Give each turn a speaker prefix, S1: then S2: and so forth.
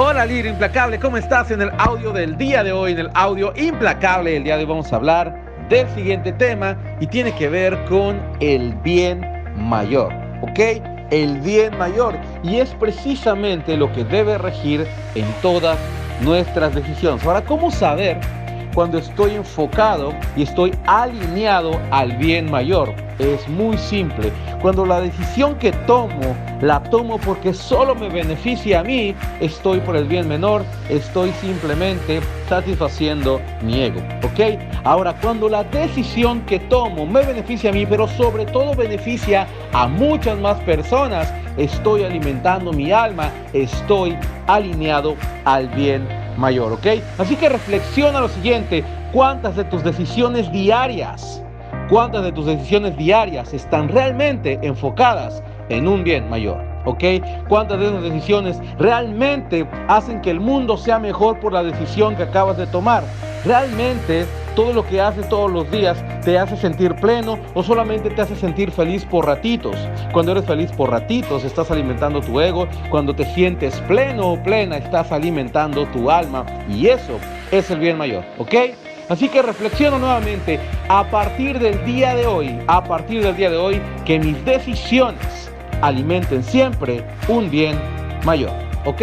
S1: Hola líder implacable, ¿cómo estás? En el audio del día de hoy, en el audio implacable del día de hoy vamos a hablar del siguiente tema y tiene que ver con el bien mayor, ¿ok? El bien mayor y es precisamente lo que debe regir en todas nuestras decisiones. Ahora, ¿cómo saber cuando estoy enfocado y estoy alineado al bien mayor? Es muy simple. Cuando la decisión que tomo la tomo porque solo me beneficia a mí, estoy por el bien menor, estoy simplemente satisfaciendo mi ego. ¿Ok? Ahora, cuando la decisión que tomo me beneficia a mí, pero sobre todo beneficia a muchas más personas, estoy alimentando mi alma, estoy alineado al bien mayor. ¿Ok? Así que reflexiona lo siguiente, ¿cuántas de tus decisiones diarias ¿Cuántas de tus decisiones diarias están realmente enfocadas en un bien mayor? ¿Ok? ¿Cuántas de esas decisiones realmente hacen que el mundo sea mejor por la decisión que acabas de tomar? ¿Realmente todo lo que haces todos los días te hace sentir pleno o solamente te hace sentir feliz por ratitos? Cuando eres feliz por ratitos estás alimentando tu ego, cuando te sientes pleno o plena estás alimentando tu alma y eso es el bien mayor, ¿ok? Así que reflexiono nuevamente a partir del día de hoy, a partir del día de hoy, que mis decisiones alimenten siempre un bien mayor. ¿Ok?